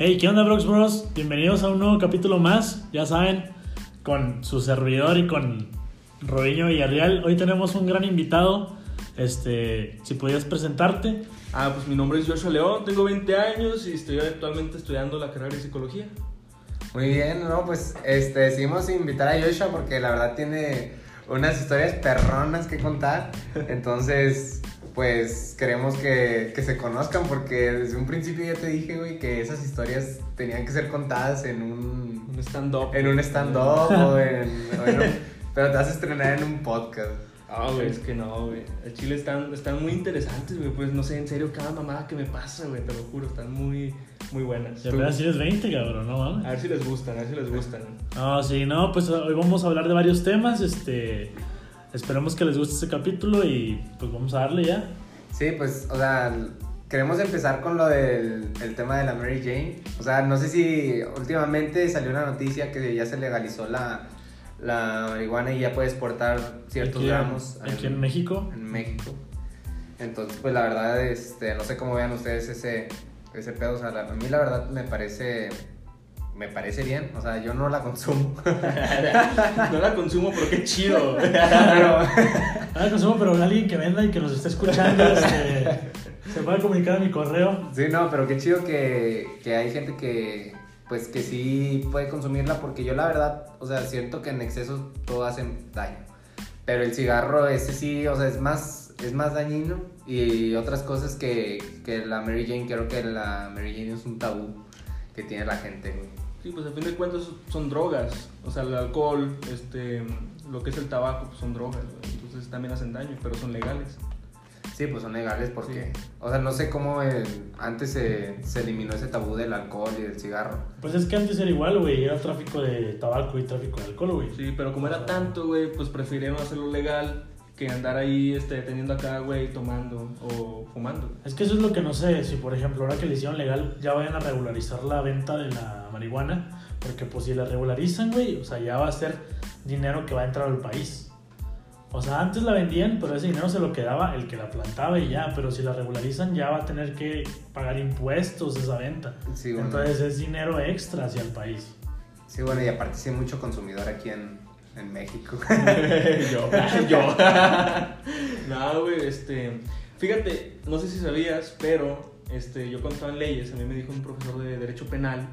Hey, ¿qué onda, Brox Bros? Bienvenidos a un nuevo capítulo más. Ya saben, con su servidor y con Robiño Villarreal. Hoy tenemos un gran invitado. Este, si podías presentarte. Ah, pues mi nombre es Joshua León, tengo 20 años y estoy actualmente estudiando la carrera de psicología. Muy bien, no, pues este, decidimos invitar a Joshua porque la verdad tiene unas historias perronas que contar. Entonces, pues queremos que, que se conozcan porque desde un principio ya te dije, güey, que esas historias tenían que ser contadas en un... Un stand-up. En un stand-up o en... o en un- pero te vas a estrenar en un podcast. Ah, güey, es que no, güey. El chile están, están muy interesantes, güey. Pues no sé, en serio, cada mamada que me pasa, güey, te lo juro, están muy, muy buenas. Ya apenas eres 20, cabrón, no A mames. ver si les gustan, a ver si les gustan. No, sí, no, pues hoy vamos a hablar de varios temas. Este, esperemos que les guste este capítulo y pues vamos a darle ya. Sí, pues, o sea, queremos empezar con lo del el tema de la Mary Jane. O sea, no sé si últimamente salió una noticia que ya se legalizó la, la marihuana y ya puedes portar ciertos Aquí gramos aquí en México. En México. Entonces, pues la verdad, este, no sé cómo vean ustedes ese, ese pedo. O sea, la- a mí la verdad me parece, me parece bien. O sea, yo no la consumo. no la consumo, pero qué chido. Pero, Ah, consumo, pero alguien que venda y que nos esté escuchando, este, se puede comunicar a mi correo. Sí, no, pero qué chido que, que hay gente que, pues, que sí puede consumirla porque yo la verdad, o sea, siento que en exceso todo hace daño. Pero el cigarro ese sí, o sea, es más, es más dañino y otras cosas que, que la Mary Jane, creo que la Mary Jane es un tabú que tiene la gente, güey. Sí, pues a fin de cuentas son drogas. O sea, el alcohol, este, lo que es el tabaco, pues son drogas. Entonces también hacen daño, pero son legales. Sí, pues son legales porque, Sí. o sea, no sé cómo eh, antes se, se eliminó ese tabú del alcohol y del cigarro. Pues es que antes era igual, güey. Era tráfico de tabaco y tráfico de alcohol, güey. Sí, pero como era tanto, güey, pues prefirieron hacerlo legal que andar ahí este, teniendo acá, güey, tomando o fumando. Es que eso es lo que no sé, si por ejemplo ahora que le hicieron legal ya vayan a regularizar la venta de la marihuana, porque pues si la regularizan, güey, o sea, ya va a ser dinero que va a entrar al país. O sea, antes la vendían, pero ese dinero se lo quedaba el que la plantaba y ya, pero si la regularizan ya va a tener que pagar impuestos esa venta. Sí, bueno. Entonces es dinero extra hacia el país. Sí, bueno, y aparte sí hay mucho consumidor aquí en, en México. yo, yo. no, güey, este. Fíjate, no sé si sabías, pero este, yo cuando estaba en leyes, a mí me dijo un profesor de Derecho Penal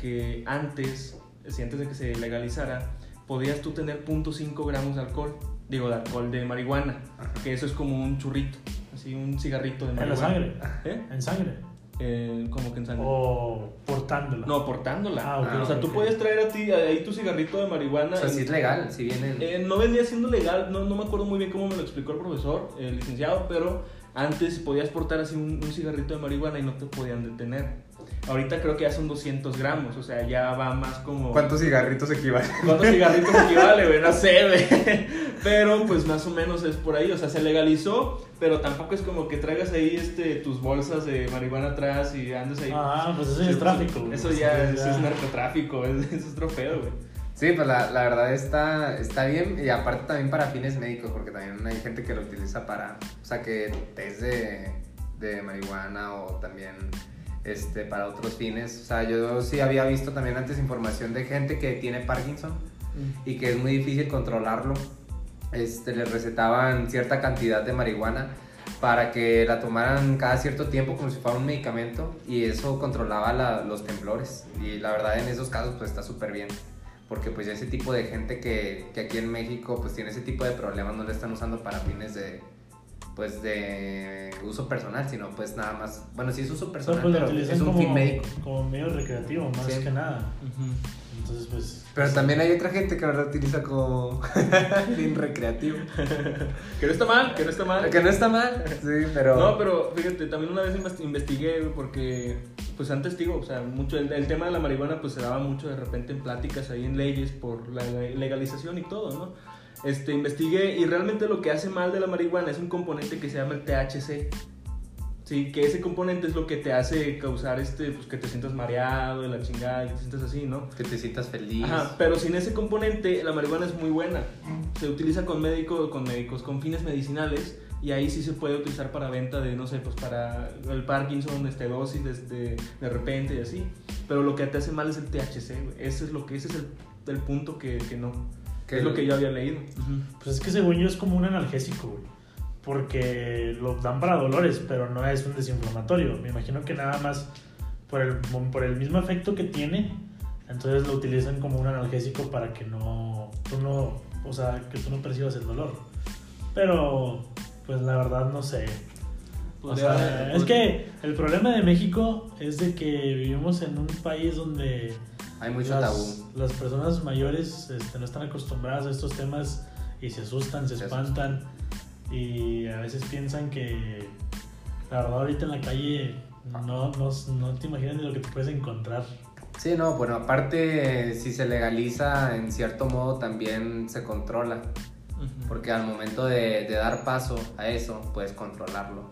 que antes, si antes de que se legalizara, podías tú tener 0.5 gramos de alcohol. Digo, de alcohol de marihuana. Ajá. Que eso es como un churrito, así un cigarrito de En marihuana. la sangre. ¿Eh? En sangre. Eh, como que en sangre. O portándola. No, portándola. Ah, ok, o sea, ok, tú puedes traer a ti ahí tu cigarrito de marihuana. o sea, en- sí es legal, si vienen... eh, no venía siendo legal, no, no me acuerdo muy bien cómo me lo explicó el profesor, el licenciado, pero antes podías portar así un, un cigarrito de marihuana y no te podían detener. Ahorita creo que ya son 200 gramos, o sea, ya va más como... ¿Cuántos cigarritos equivalen? ¿Cuántos cigarritos equivale, güey? No sé, güey. Pero pues más o menos es por ahí, o sea, se legalizó, pero tampoco es como que traigas ahí este, tus bolsas de marihuana atrás y andes ahí. Ah, pues eso es tráfico. güey. Eso ya, Eso eso es narcotráfico, es, eso es trofeo, güey. Sí, pues la, la verdad está, está bien y aparte también para fines médicos, porque también hay gente que lo utiliza para, o sea, que test de, de marihuana o también este, para otros fines. O sea, yo sí había visto también antes información de gente que tiene Parkinson y que es muy difícil controlarlo. Este, les recetaban cierta cantidad de marihuana para que la tomaran cada cierto tiempo como si fuera un medicamento y eso controlaba la- los temblores. Y la verdad en esos casos pues está súper bien. Porque pues ese tipo de gente que, que aquí en México pues tiene ese tipo de problemas no lo están usando para fines de pues de uso personal, sino pues nada más, bueno sí es uso personal, pues pero es un como, fin médico. como medio recreativo, más Sí. que nada. Entonces, pues. Pero también hay otra gente que lo utiliza como fin recreativo. Que no está mal, que no está mal. Que no está mal, sí, pero... No, pero fíjate, también una vez invest- investigué, porque, pues antes digo, o sea, mucho, el, el tema de la marihuana, pues se daba mucho de repente en pláticas ahí en leyes por la legalización y todo, ¿no? Este, investigué y realmente lo que hace mal de la marihuana es un componente que se llama el THC. Sí, que ese componente es lo que te hace causar este, pues que te sientas mareado, de la chingada, y te sientas así, ¿no? Que te sientas feliz. Ajá, pero sin ese componente, la marihuana es muy buena. Se utiliza con médicos, con médicos, con fines medicinales, y ahí sí se puede utilizar para venta de, no sé, pues para el Parkinson, este, dosis de, de, de repente y así. Pero lo que te hace mal es el THC, güey. Ese es lo que, ese es el, el punto que, que no. Que es lo que yo había leído. Pues es que según yo es como un analgésico, güey. Porque lo dan para dolores, pero no es un desinflamatorio. Me imagino que nada más por el, por el mismo efecto que tiene, entonces lo utilizan como un analgésico para que no, tú no, o sea, que tú no percibas el dolor. Pero, pues la verdad no sé. O Podría- sea, es que el problema de México es de que vivimos en un país donde Hay mucho las, tabú. las personas mayores este, no están acostumbradas a estos temas y se asustan, se Se espantan y a veces piensan que la verdad ahorita en la calle no, no, no te imaginas ni lo que te puedes encontrar. Sí, no, bueno, aparte, si se legaliza, en cierto modo también se controla. Porque al momento de, de dar paso a eso, puedes controlarlo.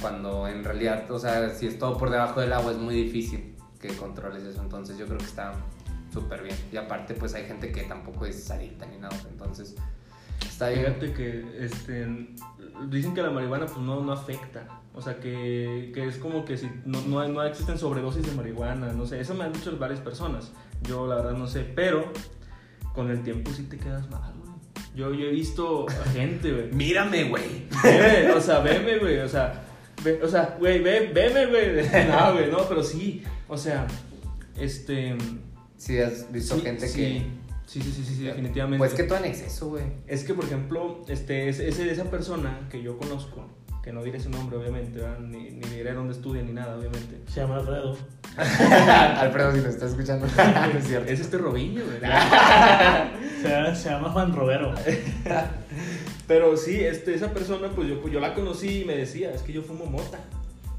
Cuando en realidad, o sea, si es todo por debajo del agua, es muy difícil que controles eso. Entonces yo creo que está súper bien. Y aparte, pues hay gente que tampoco es adicta ni nada. Entonces, está bien. Fíjate que este, dicen que la marihuana pues no, no afecta. O sea, que, que es como que si no, no, existen sobredosis de marihuana. No sé, eso me han dicho varias personas. Yo la verdad no sé, pero con el tiempo sí te quedas mal. Yo, yo he visto a gente, güey. Mírame, güey. O sea, veme, güey. O sea, ve, o sea, güey, ve, veme, güey. No, güey, no, pero sí. O sea, este. Si has visto sí, gente sí, que. Sí, sí, sí, sí, sí, definitivamente. Pues que todo en exceso, güey. Es que, por ejemplo, este, es, es esa persona que yo conozco, que no diré su nombre, obviamente, ¿verdad? ni, ni diré dónde estudia ni nada, obviamente. Se llama Alfredo. Alfredo, si nos está escuchando. no es cierto. Es este Robinho, güey. Se llama Juan Robero. Pero sí, este, esa persona, pues yo, pues yo la conocí y me decía, es que yo fumo mota.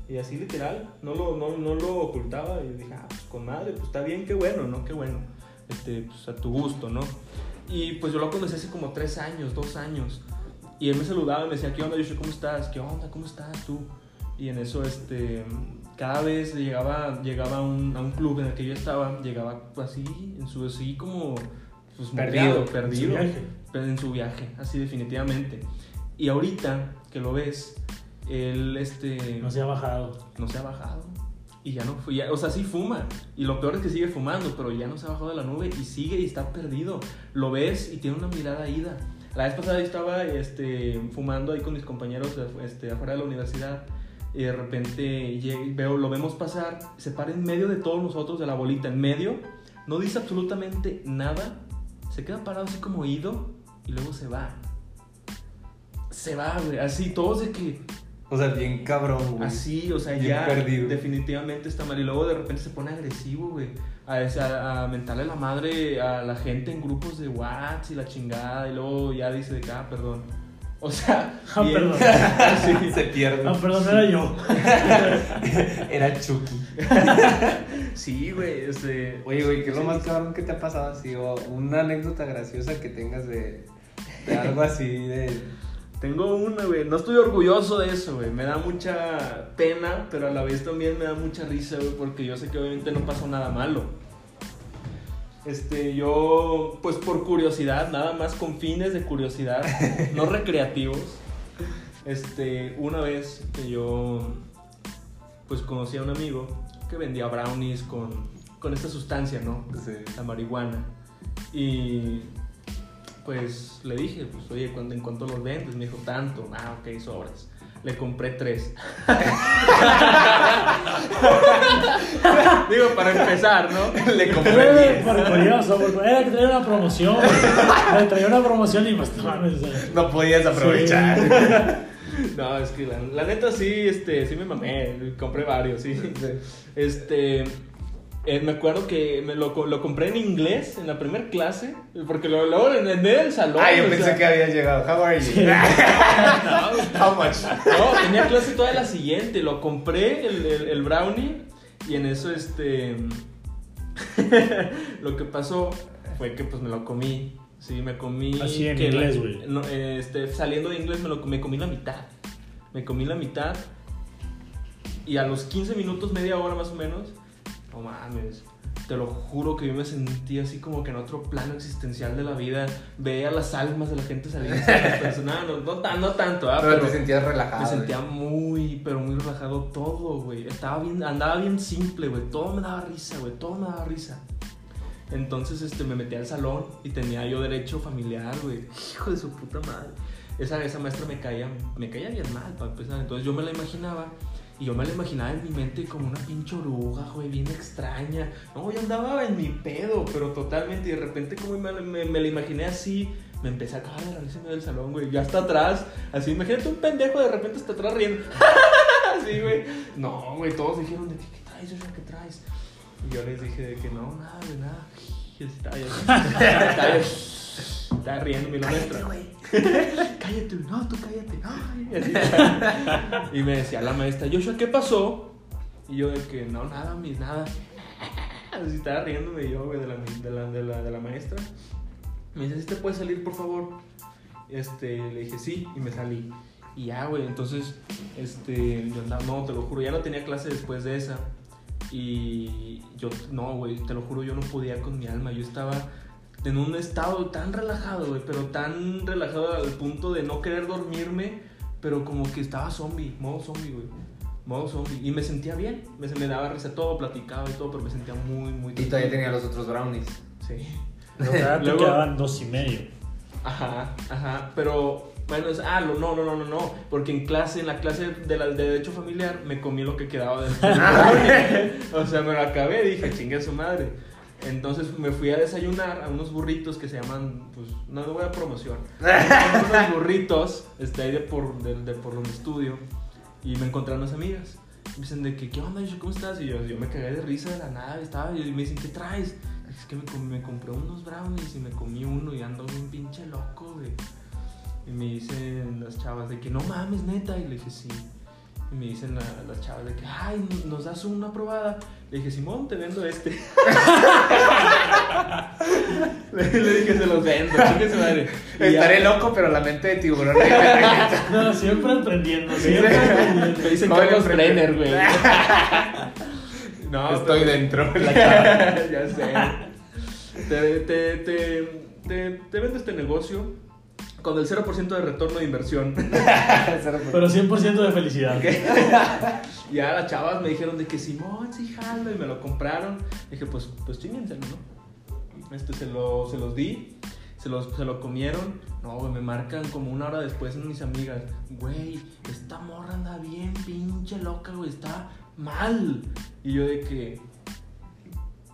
Y así literal, no lo, no, no lo ocultaba. Y dije, ah, pues con madre, pues está bien, qué bueno, ¿no? Qué bueno. Este, pues a tu gusto, ¿no? Y pues yo lo conocí hace como tres años, dos años. Y él me saludaba y me decía, ¿qué onda, Yoshi? ¿Cómo estás? ¿Qué onda? ¿Cómo estás tú? Y en eso, este, cada vez llegaba, llegaba un, a un club en el que yo estaba, llegaba así, en su, así como, pues, Perdido, moteado, En su perdido viaje. pero en su viaje, así definitivamente. Y ahorita que lo ves, él este, No se ha bajado. no se ha bajado. Y ya no ya- o sea, sí fuma. Y lo peor es que sigue fumando, pero ya no se ha bajado de la nube y sigue y está perdido. Lo ves y tiene una mirada ida. La vez pasada yo estaba este, fumando ahí con mis compañeros este, afuera de la universidad. Y de repente veo, lo vemos pasar, se para en medio de todos nosotros, de la bolita, en medio. No dice absolutamente nada. Se queda parado así como ido y luego se va. Se va, güey. Así, todos de que, O sea, bien cabrón, güey. Así, o sea, Bien ya perdido. definitivamente está mal. Y luego de repente se pone agresivo, güey. A, a, a mentarle la madre a la gente en grupos de WhatsApp y la chingada. Y luego ya dice de que, ah, perdón. O sea, Ah, bien- perdón. Sí. Se pierde. Ah, perdón, era yo. Era Chucky. Sí, güey, este... Oye, güey, ¿qué es lo más cabrón que te ha pasado así? O una anécdota graciosa que tengas de, de algo así de... Tengo una, güey. No estoy orgulloso de eso, güey. Me da mucha pena, pero a la vez también me da mucha risa, güey, porque yo sé que obviamente no pasó nada malo. Este, yo, pues por curiosidad, nada más con fines de curiosidad, no recreativos. Este, una vez que yo, pues conocí a un amigo que vendía brownies con, con esta sustancia, ¿no? Sí. la marihuana. Y pues le dije, pues oye, ¿cuándo, ¿en cuánto los vendes? Me dijo, tanto. Ah, ok, sobres. Le compré tres. Digo, para empezar, ¿no? Le Era por curioso, porque era que traía una promoción. Le traía una promoción y pues no o sea, No podías aprovechar. No, es que la, la neta sí, este, sí me mamé. Compré varios, sí. Este. Eh, me acuerdo que me lo, co- lo compré en inglés en la primera clase. Porque lo- luego en en el salón. Ah, yo pensé sea, que habías llegado. How are you? How much? No, tenía clase toda la siguiente. Lo compré, el, el- el brownie, y en eso, este. lo que pasó fue que pues me lo comí. Sí, me comí. Así en que inglés, güey. no, este, saliendo de inglés me, lo, me comí la mitad. Me comí la mitad. Y a los 15 minutos, media hora más o menos, no mames. Te lo juro que yo me sentí así como que en otro plano existencial de la vida. Veía las almas de la gente salir. No, no, no, tan- no tanto, ¿ah? Pero, te sentías relajado. Me güey. sentía muy, pero muy relajado todo, güey. Estaba bien, andaba bien simple, güey. Todo me daba risa, güey. Todo me daba risa. Entonces, este, me metí al salón y tenía yo derecho familiar, güey. Hijo de su puta madre. Esa, esa maestra me caía, me caía bien mal, para empezar. Entonces yo me la imaginaba y yo me la imaginaba en mi mente como una pinche oruga, güey, bien extraña. No, yo andaba en mi pedo, pero totalmente. Y de repente, como me, me, me la imaginé así, me empecé a cagar en medio del salón, güey. Ya hasta atrás, así, imagínate un pendejo de repente hasta atrás riendo. así, güey. No, güey, todos dijeron de que, ¿qué traes? ¿Qué traes? Y yo les dije de que no, nada, de nada. Y así estaba riendo mi maestra. cállate, no, tú cállate. Y así. Y me decía la maestra, Joshua, ¿qué pasó? Y yo de que, no, nada, mis nada. Así estaba riéndome yo, güey, de la, de la, de la, de la maestra. Me dice, ¿sí te puedes salir, por favor? Este, le dije, sí, y me salí. Y ya, güey, entonces, este, yo andaba, no, te lo juro, ya no tenía clase después de esa. Y yo, no, güey, te lo juro, yo no podía con mi alma. Yo estaba en un estado tan relajado, güey, pero tan relajado al punto de no querer dormirme, pero como que estaba zombie, modo zombie, güey. Modo zombie. Y me sentía bien, me, me daba risa todo, platicaba y todo, pero me sentía muy, muy... Y todavía tenía los otros brownies. Sí. Pero todavía te Luego- quedaban dos y medio. Ajá, ajá, pero bueno, es, ah, lo- no, no, no, no, no, porque en clase, en la clase de, la, de derecho familiar, me comí lo que quedaba del O sea, me lo acabé, dije, chingue a su madre. Entonces me fui a desayunar a unos burritos que se llaman, pues, no le voy a promoción, unos burritos, este, ahí de por, de, de por donde estudio, y me encontré a unas amigas. Me dicen de que, ¿qué onda? Yo, ¿Cómo estás? Y yo, yo me cagué de risa de la nada, y estaba, y me dicen, ¿qué traes? Es que me, com- me compré unos brownies y me comí uno y ando bien pinche loco, güey. Y me dicen las chavas de que no mames, neta. Y le dije, sí. Y me dicen la- las chavas de que, ay, ¿nos das una probada? Le dije, Simón, te vendo este. le, le dije, se los vendo, su madre. Estaré ya- loco, pero la mente de tiburón. No, siempre aprendiendo, siempre aprendiendo. Me dicen Carlos emprendedor. Brenner, güey. no, Estoy pero- dentro. ya sé. Te, te, te, te, te vendo este negocio con el 0% de retorno de inversión. Pero 100% de felicidad. ya las chavas me dijeron de que Simón, sí, jalo, y me lo compraron. Dije, pues, pues chíngenselo, ¿no? Este, se, lo, se los di, se, los, se lo comieron. No, güey, me marcan como una hora después mis amigas. Güey, esta morra anda bien pinche loca, güey, está mal. Y yo de que,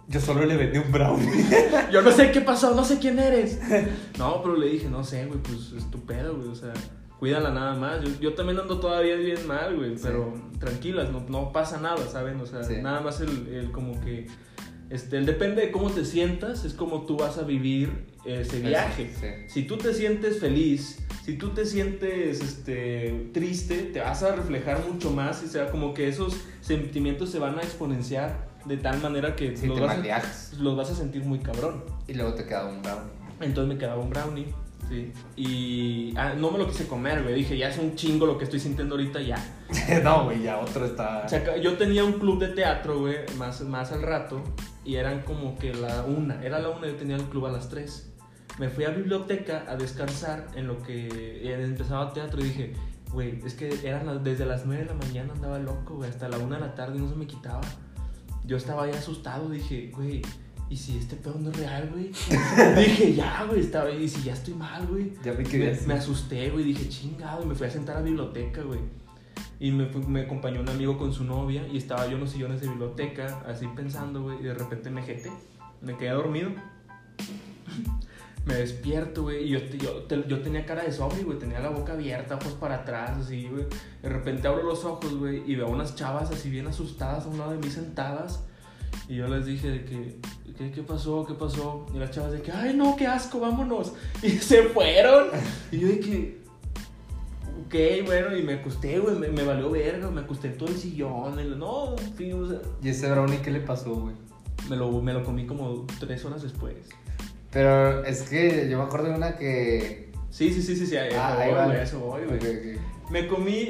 Yo solo le vendí un brownie. yo no sé qué pasó, no sé quién eres. No, pero le dije, no sé, güey, pues es tu pedo, güey, o sea, cuídala nada más. Yo, yo también ando todavía bien mal, güey, pero tranquilas, no, no pasa nada, ¿saben? O sea, Sí. nada más el, el como que, este, depende de cómo te sientas, es como tú vas a vivir ese viaje. Sí. Si tú te sientes feliz, si tú te sientes este, triste, te vas a reflejar mucho más y sea como que esos sentimientos se van a exponenciar de tal manera que Sí, los, vas a, los vas a sentir muy cabrón. Y luego te queda un brownie. Entonces me quedaba un brownie, sí. Y ah, no me lo quise comer, güey. Dije, ya es un chingo lo que estoy sintiendo ahorita, ya. no, güey, ya otro está. O sea, yo tenía un club de teatro, güey, más, más al rato. Y eran como que la una. Era la una, yo tenía el club a las tres. Me fui a biblioteca a descansar en lo que empezaba teatro y dije, güey, es que eran las- desde las 9 de la mañana andaba loco, güey, hasta la una de la tarde y no se me quitaba. Yo estaba ya asustado, dije, güey, ¿y si este pedo no es real, güey? dije, ya, güey, estaba, y si ya estoy mal, güey. Ya vi que Me, me asusté, güey, dije, chingado, y me fui a sentar a la biblioteca, güey. Y me, me acompañó un amigo con su novia y estaba yo en los sillones de biblioteca, así pensando, güey, y de repente me jeté, me quedé dormido. me despierto, güey, y yo, yo, te- yo tenía cara de zombie, güey, tenía la boca abierta, ojos para atrás, así, güey. De repente abro los ojos, güey, y veo unas chavas así bien asustadas a un lado de mí sentadas. Y yo les dije de que, ¿qué, qué pasó? ¿Qué pasó? Y las chavas de que, ay, no, qué asco, vámonos. Y se fueron. Y yo de que, ok, bueno, y me acosté, güey, me, me valió verga, me acosté todo el sillón. y no, fin, o sea, ¿Y ese brownie qué le pasó, güey? me lo, me lo comí como tres horas después. Pero es que yo me acuerdo de una que. Sí, sí, sí, sí, sí, a eso Ah, voy, ahí va. güey, a eso voy, güey. Ok, ok. Me comí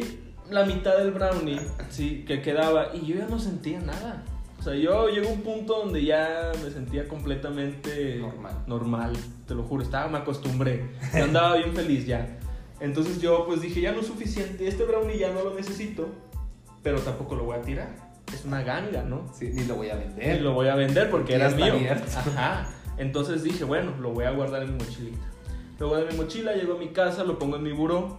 la mitad del brownie, sí, que quedaba y yo ya no sentía nada. O sea, yo llego a un punto donde ya me sentía completamente Normal. normal, te lo juro, estaba, me acostumbré, yo andaba bien feliz ya. Entonces yo pues dije, ya no es suficiente, este brownie ya no lo necesito, pero tampoco lo voy a tirar. Es una ganga, ¿no? Sí, ni lo voy a vender. lo voy a vender porque era mío. abierto. Ajá. Entonces dije, bueno, lo voy a guardar en mi mochilita. Lo guardo en mi mochila, llego a mi casa, lo pongo en mi buró.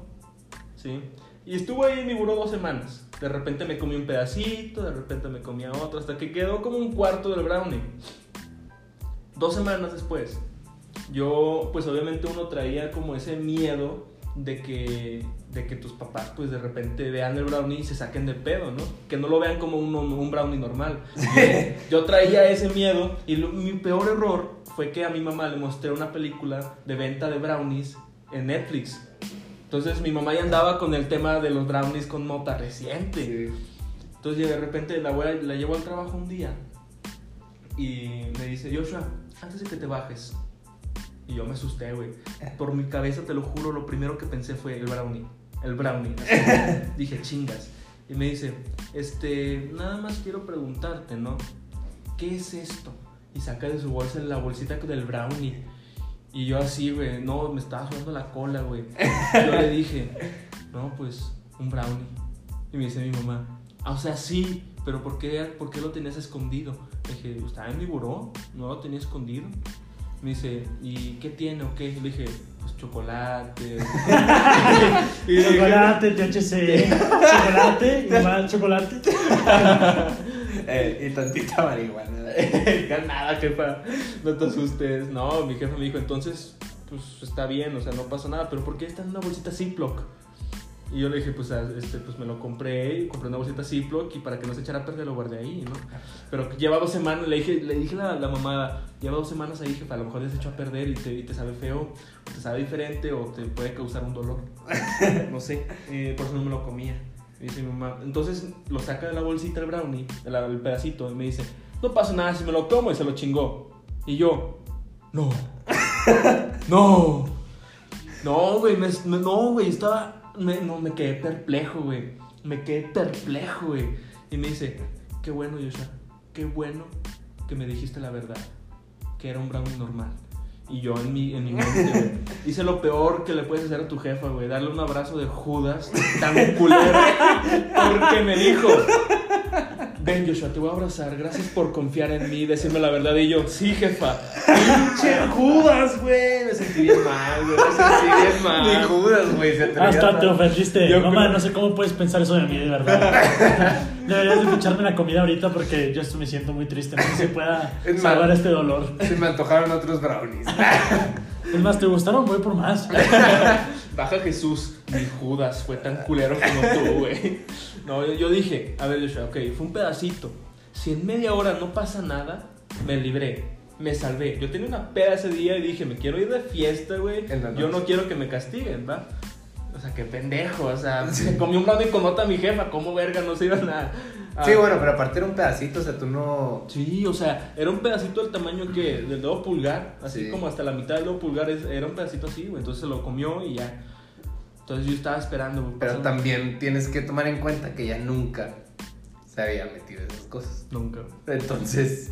¿Sí? Y estuve ahí en mi buró dos semanas. De repente me comí un pedacito, de repente me comía otro, hasta que quedó como un cuarto del brownie. Dos semanas después, yo, pues obviamente uno traía como ese miedo de que, de que tus papás, pues de repente vean el brownie y se saquen de pedo, ¿no? Que no lo vean como un, un brownie normal. Yo traía ese miedo y lo- mi peor error fue que a mi mamá le mostré una película de venta de brownies en Netflix. Entonces mi mamá ya andaba con el tema de los brownies con mota reciente. Sí. Entonces de repente la, voy a- la llevo al trabajo un día y me dice, Joshua, antes de que te bajes. Y yo me asusté, güey. Por mi cabeza, te lo juro, lo primero que pensé fue el brownie. El brownie. Así. Dije, chingas. Y me dice, este, nada más quiero preguntarte, ¿no? ¿Qué es esto? Y saca de su bolsa la bolsita del brownie. Y yo así, güey, no, me estaba sudando la cola, güey. Yo le dije, no, pues, un brownie. Y me dice mi mamá, ah, o sea, sí, pero ¿por qué, por qué lo tenías escondido? Le dije, estaba en mi buró, no lo tenía escondido. Me dice, ¿y qué tiene o qué? Le dije, pues chocolate. y le dije, Chocolate, THC, chocolate, y más chocolate. Eh, y tantita marihuana. Nada, jefa, no te asustes. No, mi jefa me dijo, entonces, pues está bien, o sea, no pasa nada, pero ¿por qué está en una bolsita Ziploc? Y yo le dije, pues, a- este, pues me lo compré, compré una bolsita Ziploc y para que no se echara a perder lo guardé ahí, ¿no? Pero lleva dos semanas, le dije, le dije a la, la mamada, lleva dos semanas ahí, jefa, a lo mejor ya se echó a perder y te, y te sabe feo, o te sabe diferente, o te puede causar un dolor. No sé, eh, por eso no me lo comía. Y dice mi mamá, entonces lo saca de la bolsita el brownie, el, el pedacito, y me dice, no pasa nada si me lo como y se lo chingó. Y yo, no, no, no, güey, me, me- no, güey, estaba, me, no, me quedé perplejo, güey, me quedé perplejo, güey. Y me dice, qué bueno, Joshua, qué bueno que me dijiste la verdad, que era un brownie normal. Y yo en mi, en mi mente, güey, hice lo peor que le puedes hacer a tu jefa, güey, darle un abrazo de Judas tan culero, porque me dijo, ven Joshua, te voy a abrazar, gracias por confiar en mí, decirme la verdad. Y yo, sí, jefa, pinche Judas, güey, me sentí bien mal, güey, me sentí bien mal. Ni Judas, güey. Hasta a- te ofendiste. Yo no, creo- man, no sé cómo puedes pensar eso de mí, de verdad. Deberías de echarme la comida ahorita porque yo me siento muy triste. No sé si pueda Es salvar este dolor. Se me antojaron otros brownies. Es más, ¿te gustaron? Voy por más. Baja Jesús, mi Judas, fue tan culero como tú, güey. No, yo, yo dije, a ver, Joshua, ok, fue un pedacito. Si en media hora no pasa nada, me libré, me salvé. Yo tenía una peda ese día y dije, me quiero ir de fiesta, güey. Yo no quiero que me castiguen, ¿va? O sea, qué pendejo, o sea, me comí un brownie con otra mi jefa, ¿cómo verga no se iban a...? A- Sí, bueno, pero aparte era un pedacito, o sea, tú no. Sí, o sea, era un pedacito del tamaño que del dedo pulgar, así Sí. como hasta la mitad del dedo pulgar, era un pedacito así, güey. Entonces se lo comió y ya. Entonces yo estaba esperando. Pero también tienes que tomar en cuenta que ella nunca se había metido en esas cosas. Nunca. Entonces,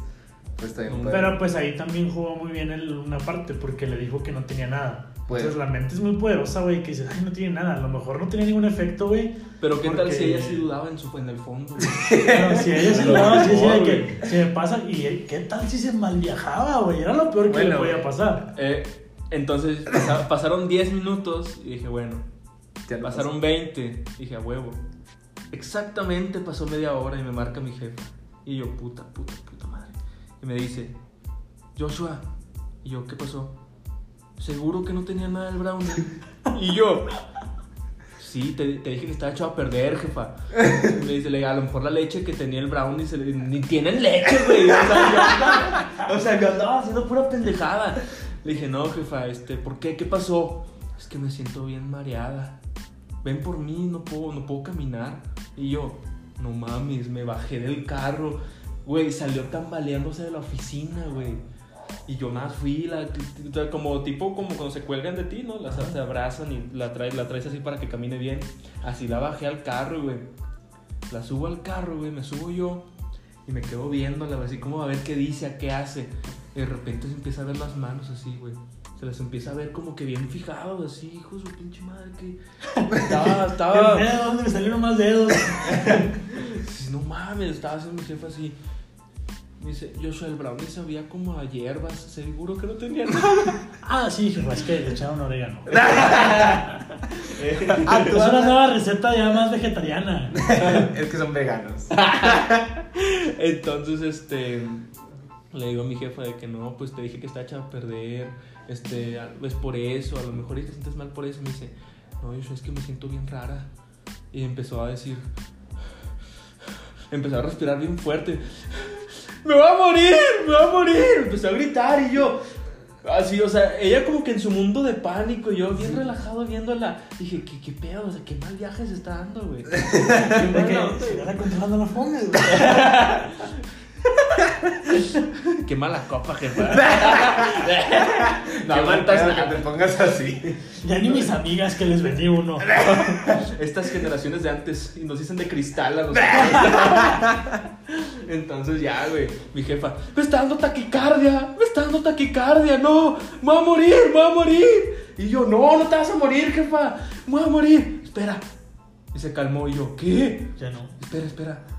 pues también puede- Pero pues ahí también jugó muy bien el- una parte porque le dijo que no tenía nada. Pues- Entonces la mente es muy poderosa, güey, que dice, ay, no tiene nada. A lo mejor no tenía ningún efecto, güey. Pero qué tal si ella sí dudaba en, su, en el fondo, güey? Pero si ella se A lo lo daba, sí decía que se me pasa. ¿Y qué tal si se mal viajaba, güey? Era lo peor que Bueno, le podía pasar. Eh, entonces pasa- pasaron 10 minutos y dije, bueno, Ya pasaron 20. Dije, a huevo. Exactamente pasó media hora y me marca mi jefe. Y yo, puta, puta, puta madre. Y me dice, Joshua. Y yo, ¿qué pasó? Seguro que no tenía nada el brownie. y yo, sí, te, te dije que estaba hecho a perder, jefa. Me dice, "Le- a lo mejor la leche que tenía el brownie se le- ni tienen leche, güey. O sea, yo andaba, o sea, yo andaba haciendo pura pendejada. Le dije, no, jefa, este, ¿por qué? ¿Qué pasó? Es que me siento bien mareada. Ven por mí, no puedo, no puedo caminar. Y yo, no mames, me bajé del carro. Güey, salió tambaleándose de la oficina, güey. Y yo más fui, la, como tipo como cuando se cuelgan de ti, ¿no? Las se abrazan y la traes, la traes así para que camine bien. Así la bajé al carro, güey. La subo al carro, güey, me subo yo y me quedo viéndola, así como a ver qué dice, a qué hace. Y de repente se empieza a ver las manos así, güey. Se las empieza a ver como que bien fijados, así, hijo de su pinche madre, que. Estaba, estaba. ¿De dónde me salieron más dedos? no mames, estaba haciendo mi jefe así. Me dice, Joshua, el brownie sabía como a hierbas, seguro que no tenía nada. ah, sí, es que le echaron orégano. ah, es una nueva receta ya más vegetariana. es que son veganos. Entonces, este, le digo a mi jefa de que no, pues te dije que está hecha a perder, este, es por eso, a lo mejor te sientes mal por eso. Me dice, no, Joshua, es que me siento bien rara. Y empezó a decir, empezó a respirar bien fuerte me va a morir, me va a morir. Empezó a gritar y yo, así, o sea, ella como que en su mundo de pánico, yo bien relajado viéndola, dije, ¿qué, qué pedo? O sea, qué mal viaje se está dando, güey. Está controlando la fome, güey. Qué mala copa, jefa. no aguantas que te pongas así. Ya ni mis amigas que les vendí uno. Estas generaciones de antes y nos dicen de cristal a los Entonces ya, güey, mi jefa, me está dando taquicardia, me está dando taquicardia, no, me voy a morir, me voy a morir. Y yo, no, no te vas a morir, jefa, me voy a morir. Espera. Y se calmó y yo, ¿qué? Ya no. Espera, espera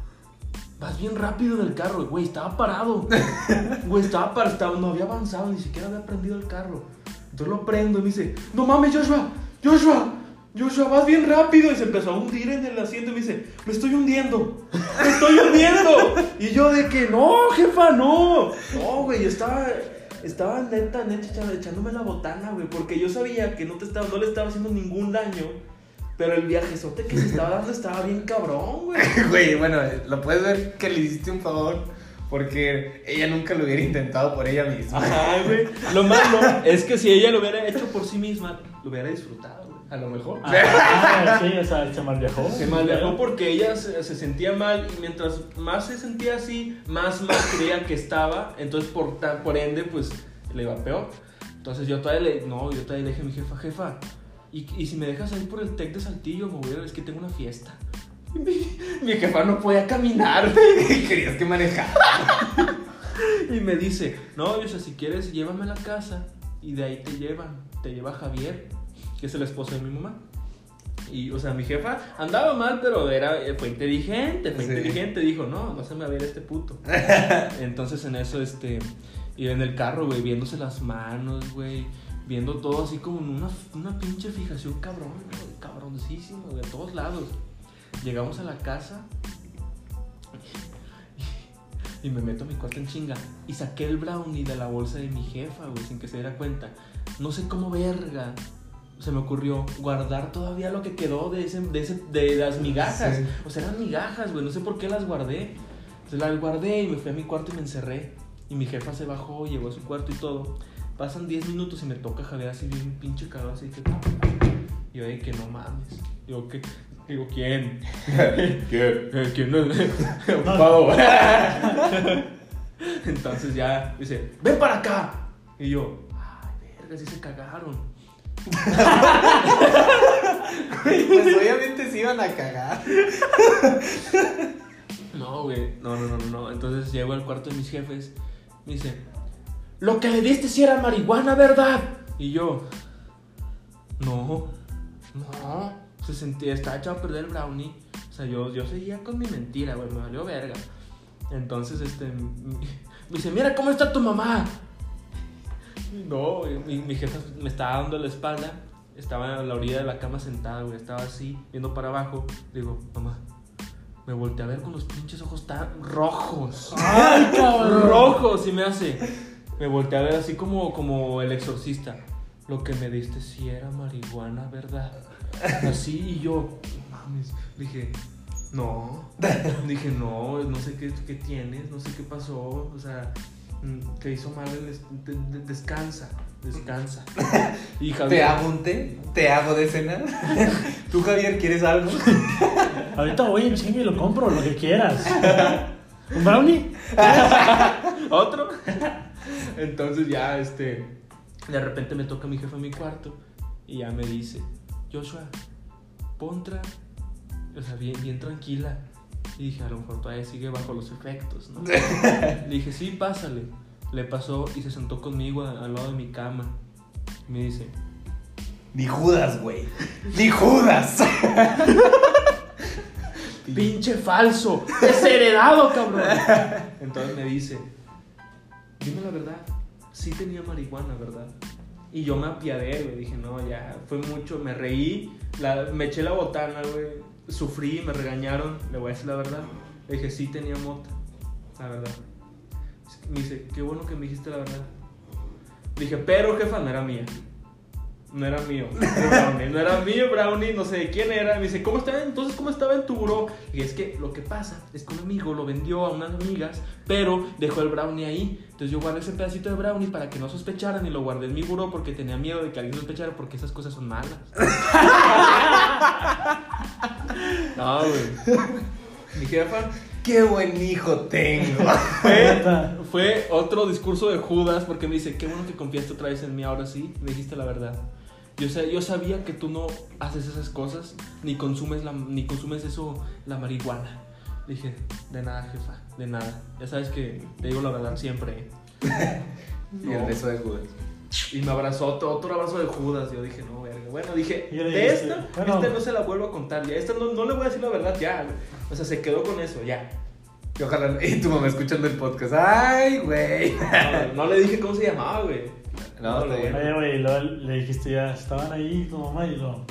vas bien rápido en el carro, güey, estaba parado. Güey, estaba parado, no había avanzado, ni siquiera había prendido el carro. Entonces lo prendo y me dice, no mames, Joshua, Joshua, Joshua, vas bien rápido. Y se empezó a hundir en el asiento y me dice, me estoy hundiendo, me estoy hundiendo. Y yo de que, no, jefa, no. No, güey, estaba, estaba neta, neta, echándome la botana, güey, porque yo sabía que no, te estaba, no le estaba haciendo ningún daño. Pero el viajezote que se estaba dando estaba bien cabrón, güey. Güey, bueno, lo puedes ver que le hiciste un favor. Porque ella nunca lo hubiera intentado por ella misma. Ajá, güey. Lo malo es que si ella lo hubiera hecho por sí misma, lo hubiera disfrutado. A lo mejor. Ah, sí, o sea, se malviajó. Se malviajó porque ella se, se, sentía mal y mientras más se sentía así, más mal creía que estaba. Entonces, por, por ende, pues le iba peor. Entonces yo todavía le, no, yo todavía le dije a mi jefa, jefa, y, y, si me dejas ir por el tec de Saltillo, me voy a ver, es que tengo una fiesta. Mi, mi jefa no podía caminar, Querías que manejara. y me dice, no, yo sé, si quieres, llévame a la casa. Y de ahí te llevan. Te lleva Javier, que es el esposo de mi mamá. Y, o sea, mi jefa andaba mal, pero era, eh, fue inteligente, fue inteligente. Dijo, no, no se me va a ver este puto. Entonces en eso, este, y en el carro, güey, viéndose las manos, güey viendo todo así como en una, una pinche fijación cabrón, cabroncísimo, de todos lados. Llegamos a la casa y me meto a mi cuarto en chinga y saqué el brownie de la bolsa de mi jefa, güey, sin que se diera cuenta. No sé cómo verga se me ocurrió guardar todavía lo que quedó de, ese, de, ese, de las migajas. O sea, eran migajas, güey, no sé por qué las guardé. Se las guardé y me fui a mi cuarto y me encerré. Y mi jefa se bajó, llegó a su cuarto y todo. Pasan 10 minutos y me toca Javier así bien pinche cagado así que... Y yo de que no mames. Digo, ¿qué? Digo, ¿quién? ¿Quién? ¿Quién no? Ocupado. Entonces ya dice, ven para acá. Y yo, ay, verga, sí se cagaron. Pues obviamente se iban a cagar. No, güey. No, no, no, no. Entonces llego al cuarto de mis jefes. Me dice, lo que le diste si era marihuana, ¿verdad? Y yo, no, no, se sentía, estaba echado a perder el brownie. O sea, yo, yo seguía con mi mentira, güey, me valió verga. Entonces, este, me dice, mira cómo está tu mamá. No, mi, mi jefa me estaba dando la espalda, estaba a la orilla de la cama sentada, güey, estaba así, viendo para abajo. Digo, mamá, me volteé a ver con los pinches ojos tan rojos. ¡Ay, cabrón! Rojos, y me hace me volteé a ver así como, como el exorcista. Lo que me diste sí era marihuana, ¿verdad? Así y yo, mames, dije, no, dije, no, no sé qué, qué tienes, no sé qué pasó, o sea, que hizo mal, descansa, descansa. Y Javier, ¿Te hago un té? ¿Te hago de cenar? ¿Tú, Javier, quieres algo? Ahorita voy y lo compro, lo que quieras. ¿Un brownie? ¿Otro? Entonces ya, este, de repente me toca mi jefe a mi cuarto y ya me dice, Joshua, pontra, o sea, bien, bien tranquila. Y dije, a lo mejor todavía sigue bajo los efectos, ¿no? Le dije, sí, pásale. Le pasó y se sentó conmigo al lado de mi cama. Y me dice, Ni Judas, güey. Ni Judas. pinche falso, desheredado, cabrón. Entonces me dice, dime la verdad, sí tenía marihuana, ¿verdad? Y yo me apiadé, güey, dije, no, ya, fue mucho, me reí, la- me eché la botana, güey, sufrí, me regañaron, le voy a decir la verdad. Le dije, sí tenía mota, la verdad. Me dice, qué bueno que me dijiste la verdad. Dije, pero jefa, no era mía. No era mío, no era mío, Brownie, no sé de quién era. Me dice, ¿cómo estaba entonces? ¿Cómo estaba en tu buró? Y es que lo que pasa es que un amigo lo vendió a unas amigas, pero dejó el Brownie ahí. Entonces yo guardé ese pedacito de Brownie para que no sospecharan y lo guardé en mi buró porque tenía miedo de que alguien sospechara porque esas cosas son malas. no, güey. Mi jefa Qué buen hijo tengo. fue, fue otro discurso de Judas porque me dice, qué bueno que confiaste otra vez en mí, ahora sí, me dijiste la verdad. Yo, sa- yo sabía que tú no haces esas cosas, ni consumes, la, ni consumes eso, la marihuana. Le dije, de nada, jefa, de nada. Ya sabes que te digo la verdad siempre. Y el beso de Judas. Y me abrazó otro, otro abrazo de Judas. Yo dije, no. Bueno, dije, de esta, bueno. esta no se la vuelvo a contar. Ya, esta no, no le voy a decir la verdad ya. güey. O sea, se quedó con eso, ya. Y ojalá. Y tu mamá escuchando el podcast. Ay, güey. No, no le dije cómo se llamaba, güey. No, está bien. Oye, güey, y luego le dijiste ya, estaban ahí tu mamá y lo.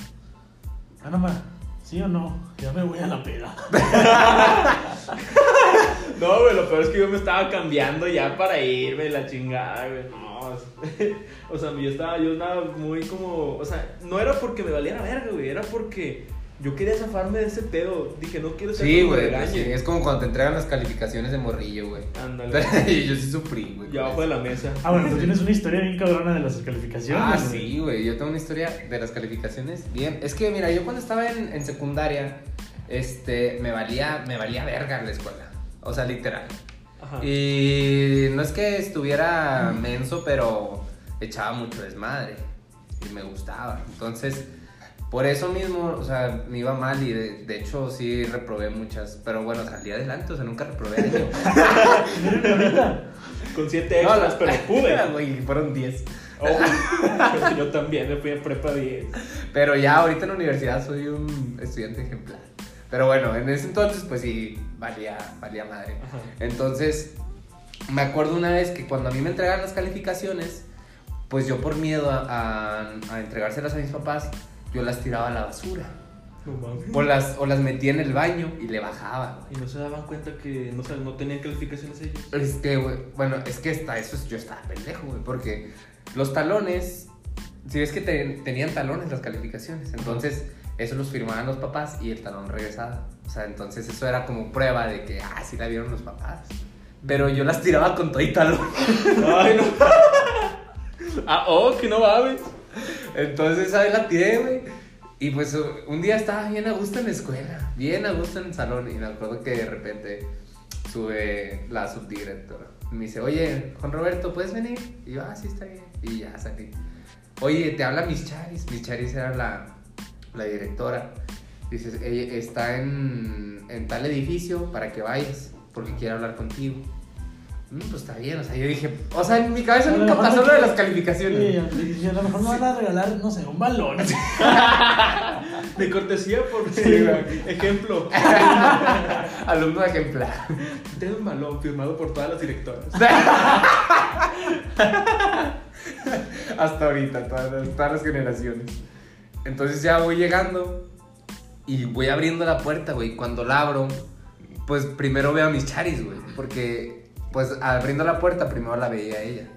Ah, no, ma, ¿sí o no? Ya me voy a la peda. No, güey, lo peor es que yo me estaba cambiando ya para irme, la chingada, güey. No, o sea, yo estaba, yo estaba muy como, o sea, no era porque me valiera verga, güey, era porque yo quería zafarme de ese pedo. Dije, no quiero ser Sí, güey. pues sí, Es como cuando te entregan las calificaciones de morrillo, güey. Ándale. y yo sí sufrí, güey. Ya con abajo de la mesa. Ah, bueno, tú tienes una historia bien cabrona de las calificaciones. Ah, sí, güey. Yo tengo una historia de las calificaciones. Bien. Es que, mira, yo cuando estaba en, en secundaria, este, me valía, me valía verga la escuela. O sea, literal. Ajá. Y no es que estuviera menso, pero echaba mucho desmadre. Y me gustaba. Entonces, por eso mismo, o sea, me iba mal y de, de hecho sí reprobé muchas. Pero bueno, salí adelante, o sea, nunca reprobé año. Con siete extras, pero pude. Güey, fueron 10. Oh, yo también me fui a prepa 10. Pero ya ahorita en la universidad soy un estudiante ejemplar. Pero bueno, en ese entonces pues sí, valía, valía madre. Ajá. Entonces, me acuerdo una vez que cuando a mí me entregaron las calificaciones, pues yo por miedo a, a- a entregárselas a mis papás, yo las tiraba a la basura. No. O las, o las metía en el baño y le bajaba. güey. Y no se daban cuenta que no, tenían calificaciones ellos. Es que, güey, bueno, es que hasta eso es- yo estaba pendejo, güey, porque los talones, si ves que te- tenían talones las calificaciones, entonces eso los firmaban los papás y el talón regresaba. O sea, entonces eso era como prueba de que, ah, sí la vieron los papás. Pero yo las tiraba con todo y talón. Ay, no. ah, oh, que no mames. Entonces esa vez la tiré, güey. Y pues un día estaba bien a gusto en la escuela, bien a gusto en el salón. Y me acuerdo que de repente sube la subdirectora. Me dice, oye, Juan Roberto, ¿puedes venir? Y yo, ah, sí, está bien. Y ya salí. Oye, te habla Miss Charis. Miss Charis era la, la directora. Dices, ella está en, en tal edificio para que vayas, porque quiere hablar contigo. Mm, pues está bien, o sea, yo dije, o sea, en mi cabeza nunca pasó no lo de las calificaciones. Sí, y a lo mejor me van a regalar, no sé, un balón. De cortesía por Sí, ejemplo. Alumno ejemplar. Tengo un balón firmado por todas las directoras. Hasta ahorita, todas las, todas las generaciones. Entonces ya voy llegando y voy abriendo la puerta, güey. Cuando la abro, pues primero veo a mis charis, güey. Porque, pues abriendo la puerta, primero la veía a ella.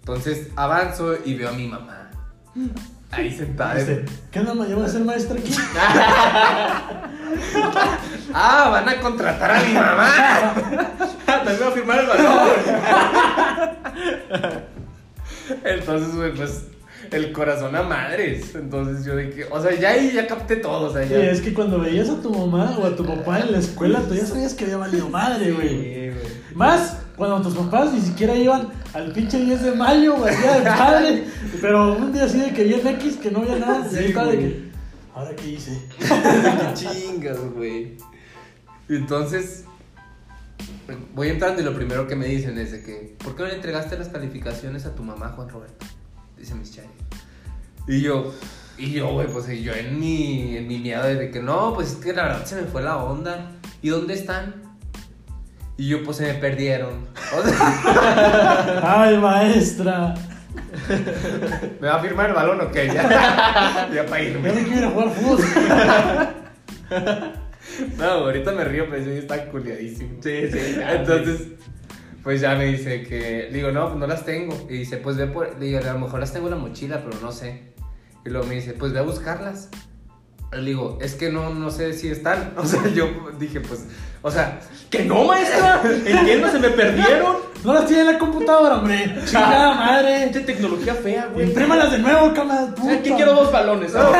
Entonces avanzo y veo a mi mamá. Ahí sentada. Dice, ¿qué onda? ¿Yo voy a ser maestra aquí? Ah, van a contratar a mi mamá. También va a firmar el balón. Entonces, güey, pues el corazón a madres. Entonces yo de que, o sea, ya ahí ya capté todo, o sea, Sí, ya. es que cuando veías a tu mamá o a tu papá en la escuela, tú ya sabías que había valido madre, güey. Sí, güey. Más Cuando tus papás ni siquiera iban al pinche 10 de mayo, güey, día del padre. Pero un día así de que bien X, que no había nada. y ahí Sí, estaba de que, ¿ahora qué hice? Chingas, güey. Entonces, voy entrando y lo primero que me dicen es de que, ¿por qué no le entregaste las calificaciones a tu mamá, Juan Roberto? Dice mis chavos. Y yo, y yo, güey, pues yo en mi, en mi miedo de que no, pues es que la verdad se me fue la onda. ¿Y dónde están? Y yo, pues se me perdieron. Ay, maestra. ¿Me va a firmar el balón o qué? Ya, ya para irme. quiero ir a jugar fútbol. No, ahorita me río, pero sí está culiadísimo. Sí, sí. Entonces, pues ya me dice que, le digo, no, pues no las tengo. Y dice, pues ve por, le digo, a lo mejor las tengo en la mochila, pero no sé. Y luego me dice, pues ve a buscarlas. Le digo, es que no, no sé si están. O sea, yo dije, pues, o sea, ¡Que no, maestra! Entiendo, se me perdieron. No las tiene en la computadora, hombre. Chingada madre. Pinche tecnología fea, güey. Imprímalas de nuevo, cámara. Aquí quiero dos balones. ¿no?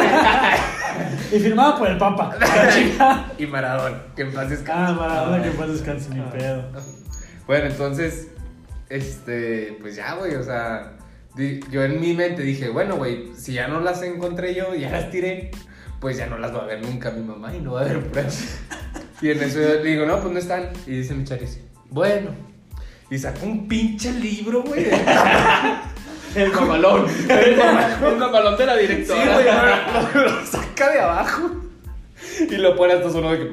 Y firmada por el Papa. Chingada. y Maradona, que en paz descanse. Ah, Maradona, que paz descanse, mi pedo. Bueno, entonces, este, pues ya, güey, o sea, di- yo en mi mente dije, bueno, güey, si ya no las encontré yo, ya las tiré, pues ya no las va a ver nunca mi mamá y no va a haber pruebas. Y en eso yo le digo, no, pues no están. Y dice mi Charis, bueno. Y sacó un pinche libro, güey. de- El mamalón. El mamalón de la Sí, directora. güey, lo, lo- lo saca de abajo. Y lo pone hasta solo de que.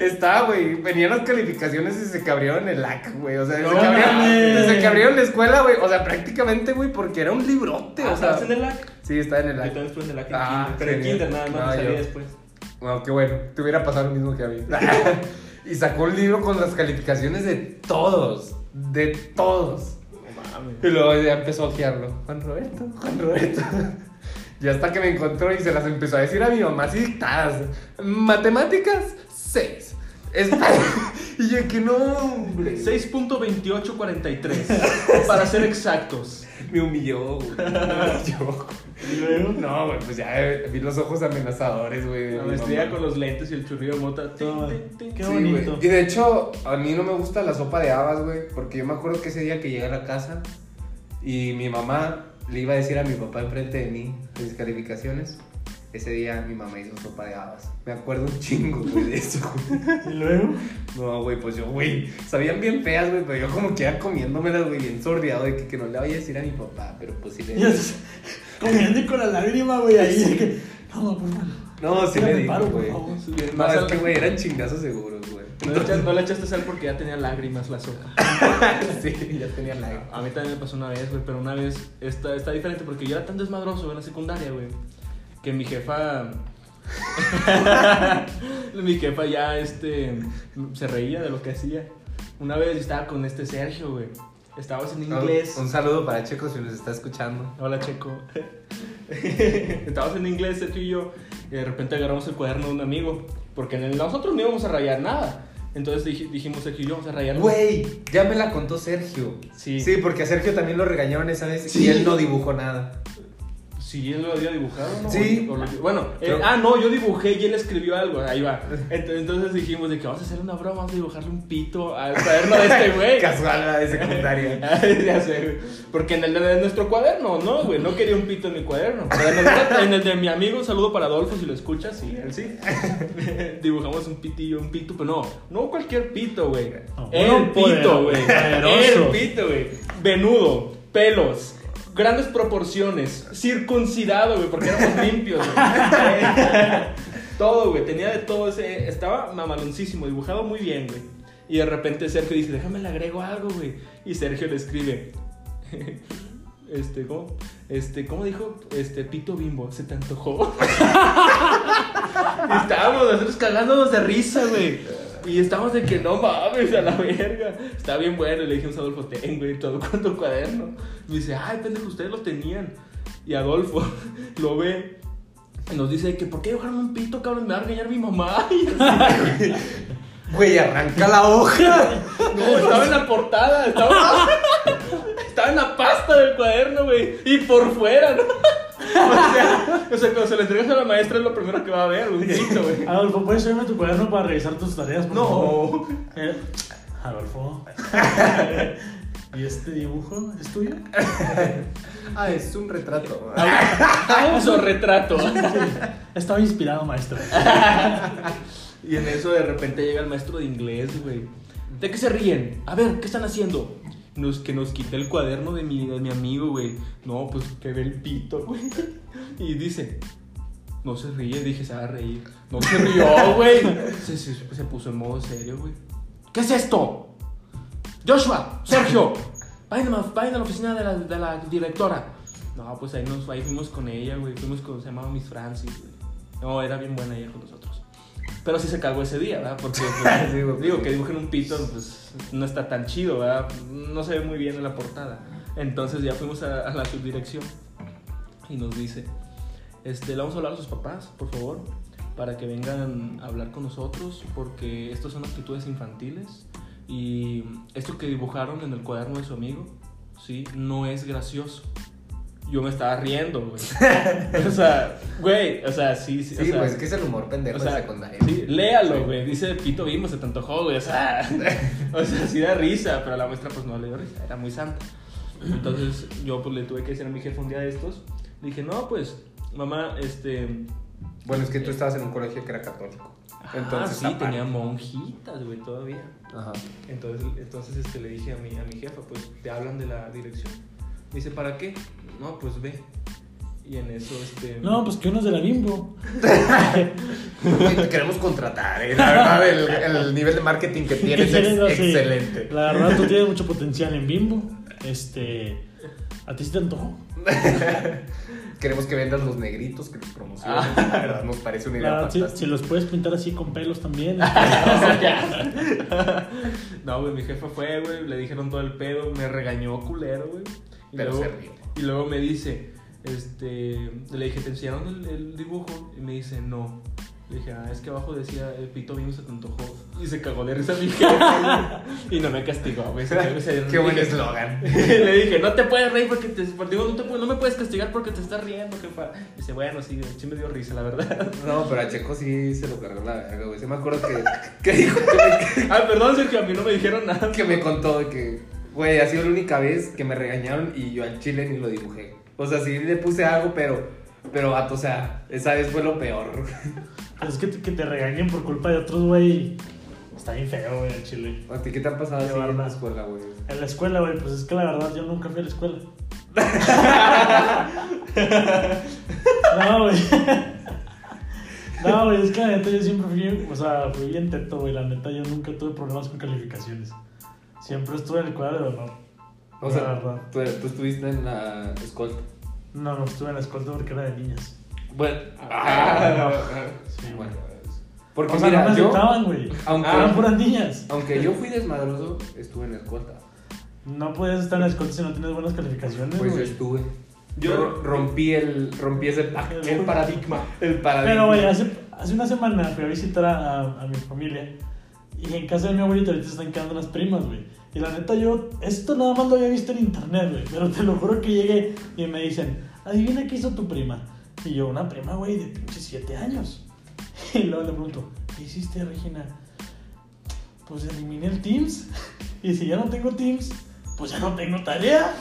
Está, güey. Venían las calificaciones y se cabrieron el LAC, güey. O sea, desde, No que abrieron, mames. desde que abrieron la escuela, güey. O sea, prácticamente, güey, porque era un librote. Ah, o sea, ¿Estás en el LAC? Sí, está en el Yo LAC. también estuve en el LAC en Ah, kinder, Pero en kinder nada más, No, salí yo- después. Bueno, qué bueno. Te hubiera pasado lo mismo que a mí. y sacó un libro con las calificaciones de todos. De todos. Mames. Y luego ya empezó a ojearlo. Juan Roberto, Juan Roberto. Y hasta que me encontró y se las empezó a decir a mi mamá así dictadas. Matemáticas, 6. y yo que no, hombre. 6.2843. para ser exactos. Me humilló, güey. Me humilló. No, güey, pues ya eh, vi los ojos amenazadores, güey. La mamá. con los lentes y el churrillo de mota. Qué Sí, bonito. Y de hecho, a mí no me gusta la sopa de habas, güey. Porque yo me acuerdo que ese día que llegué a la casa y mi mamá le iba a decir a mi papá enfrente de mí mis calificaciones. Ese día mi mamá hizo sopa de habas. Me acuerdo un chingo, güey, de eso, güey. Y luego. No, güey, pues yo, güey, sabían bien feas, güey, pero yo como que iba comiéndomelas, güey, bien sordeado de que, que no le vaya a decir a mi papá, pero pues sí le comiendo y con la lágrima, güey, ahí. que, no, pues. No, sí Tírame le digo, güey. favor. No, Más es que, güey, eran chingazos seguros, güey. No le, echaste, no le echaste sal porque ya tenía lágrimas la sopa. sí, ya tenía la... A mí también me pasó una vez, güey, pero una vez está, está diferente porque yo era tan desmadroso en la secundaria, güey, que mi jefa. mi jefa ya este, se reía de lo que hacía. Una vez estaba con este Sergio, güey. Estábamos en inglés. Un, un saludo para Checo si nos está escuchando. Hola, Checo. Estábamos en inglés, Sergio y yo, y de repente agarramos el cuaderno de un amigo, porque en el- nosotros no íbamos a rayar nada. Entonces dij- dijimos, Sergio y yo, vamos a rayar. Güey, ya me la contó Sergio. Sí. Sí, porque a Sergio también lo regañaron esa vez Sí. y él no dibujó nada. Sí, él lo había dibujado, ¿no? Sí. O- o lo- bueno, eh, ah, no, yo dibujé y él escribió algo, ahí va. Ent- Entonces dijimos de que vamos a hacer una broma, vamos a dibujarle un pito al cuaderno de este güey. Casual la de secundaria. Ya sé. Porque en el de nuestro cuaderno, no, güey, no quería un pito en mi cuaderno. Pero en el, de- en el de mi amigo, un saludo para Adolfo si lo escuchas, sí, él sí. Dibujamos un pitillo, un pito, pero no, no cualquier pito, güey. No, el pito, güey. El pito, güey. Venudo, pelos. Grandes proporciones, circuncidado, güey, porque éramos limpios, güey. todo, güey, tenía de todo ese. Estaba mamaloncísimo, dibujado muy bien, güey. Y de repente Sergio dice, déjame le agrego algo, güey. Y Sergio le escribe, este, ¿cómo? Este, ¿cómo dijo? Este, pito bimbo, ¿se te antojó? y estábamos nosotros cagándonos de risa, güey. Y estábamos de que no mames a la verga. Está bien bueno. Y le dijimos a Adolfo, ten, güey, todo cuánto cuaderno. Y me dice, ay, pendejo, ustedes lo tenían. Y Adolfo lo ve. Y nos dice que, ¿por qué dibujaron un pito, cabrón? Me va a regañar mi mamá. Güey, arranca la hoja. no, estaba en la portada, estaba, estaba en la pasta del cuaderno, güey. Y por fuera, ¿no? O sea, o sea, cuando se lo entregas a la maestra es lo primero que va a ver, un pito, güey. Adolfo, ¿puedes subirme tu cuaderno para revisar tus tareas? por favor? No. Eh, Adolfo. ¿Y este dibujo es tuyo? Ah, es un retrato. retrato. Estaba inspirado, maestro. Y en eso de repente llega el maestro de inglés, güey. ¿De qué se ríen? A ver, ¿qué están haciendo? Nos, que nos quité el cuaderno de mi, de mi amigo, güey. No, pues que ve el pito, güey. Y dice, no se ríe, dije, se va a reír. No se rió, güey. Se, se, se puso en modo serio, güey. ¿Qué es esto? Joshua, Sergio, vayan a, vayan a la oficina de la, de la directora. No, pues ahí, nos, ahí fuimos con ella, güey. Fuimos con, se llamaba Miss Francis, güey. No, era bien buena ella con nosotros. Pero sí se cagó ese día, ¿verdad? Porque, pues, Sí, digo, que dibujen un pito, pues no está tan chido, ¿verdad? No se ve muy bien en la portada. Entonces ya fuimos a, a la subdirección y nos dice, este, le vamos a hablar a sus papás, por favor, para que vengan a hablar con nosotros, porque estas son actitudes infantiles y esto que dibujaron en el cuaderno de su amigo, sí, no es gracioso. Yo me estaba riendo, güey. o sea, güey, o sea, sí, sí. Sí, o sea, pues es que es el humor pendejo o sea, de secundaria. Sí, léalo, güey. Dice Pito Bimbo, se te antojó, güey. O sea, o sea, sí da risa, pero a la maestra pues no le dio risa, era muy santa. Entonces yo pues le tuve que decir a mi jefe un día de estos. Le dije, no, pues, mamá, este... Bueno, es que tú estabas en un colegio que era católico. ah, Entonces, sí, aparte. tenía monjitas, güey, todavía. Ajá. Entonces, entonces este, le dije a mi, a mi jefa, pues, te hablan de la dirección. Me dice, ¿para qué? No, pues ve. Y en eso, este... No, pues que uno es de la bimbo. Te queremos contratar, ¿eh? La verdad, el, el nivel de marketing que tienes es excelente. La verdad, tú tienes mucho potencial en bimbo. Este. ¿A ti sí te antojó? Queremos que vendas los negritos, que los promociones. Ah. La verdad, nos parece una idea verdad, si, fantástica. si los puedes pintar así con pelos también. No, güey, mi jefa fue, güey, le dijeron todo el pedo, me regañó culero, güey. Pero luego, se ríe. Y luego me dice, este, le dije, ¿te enseñaron el, el dibujo? Y me dice, no. Le dije, ah, es que abajo decía, el pito vino se te antojó. Y se cagó de risa mi jefa. y no me castigó, güey. Qué buen eslogan. le dije, no te puedes reír porque te. Digo, no, te, no me puedes castigar porque te estás riendo, jefa. Y dice, bueno, sí, sí me dio risa, la verdad. No, pero a Checo sí se lo cargó la verga, güey. Sí me acuerdo que, que dijo que ah, perdón, Sergio, a mí no me dijeron nada. que me contó de que, güey, ha sido la única vez que me regañaron y yo al chile ni lo dibujé. O sea, sí le puse algo, pero, pero, vato, o sea, esa vez fue lo peor. Pues es que te, que te regañen por culpa de otros, güey. Está bien feo, güey, el chile. ¿A ti qué te ha pasado así en la escuela, güey? En la escuela, güey, pues es que la verdad yo nunca fui a la escuela. no, güey. No, güey, es que la neta yo siempre fui, o sea, fui bien teto, güey. La neta yo nunca tuve problemas con calificaciones. Siempre estuve en el cuadro de honor. O La sea, verdad. tú, tú estuviste en la escolta. No, no estuve en la escolta porque era de niñas. Bueno, Ah, Sí, bueno. Porque o sea, mira, no me yo, aceptaban, güey. aunque, Eran puras niñas. aunque yo fui desmadroso, estuve en la escolta. No puedes estar en la escolta si no tienes buenas calificaciones, Pues yo estuve. Yo- Yo rompí el, rompí ese el paradigma. El paradigma. Pero, güey, hace, hace una semana fui a visitar a, a- a mi familia y en casa de mi abuelita ahorita se están quedando unas primas, güey. Y la neta, yo esto nada más lo había visto en internet, güey. Pero te lo juro que llegué y me dicen, adivina qué hizo tu prima. Y yo, una prima, güey, de pinche 7 años. Y luego le pregunto, ¿qué hiciste, Regina? Pues eliminé el Teams. Y si ya no tengo Teams, pues ya no tengo tarea.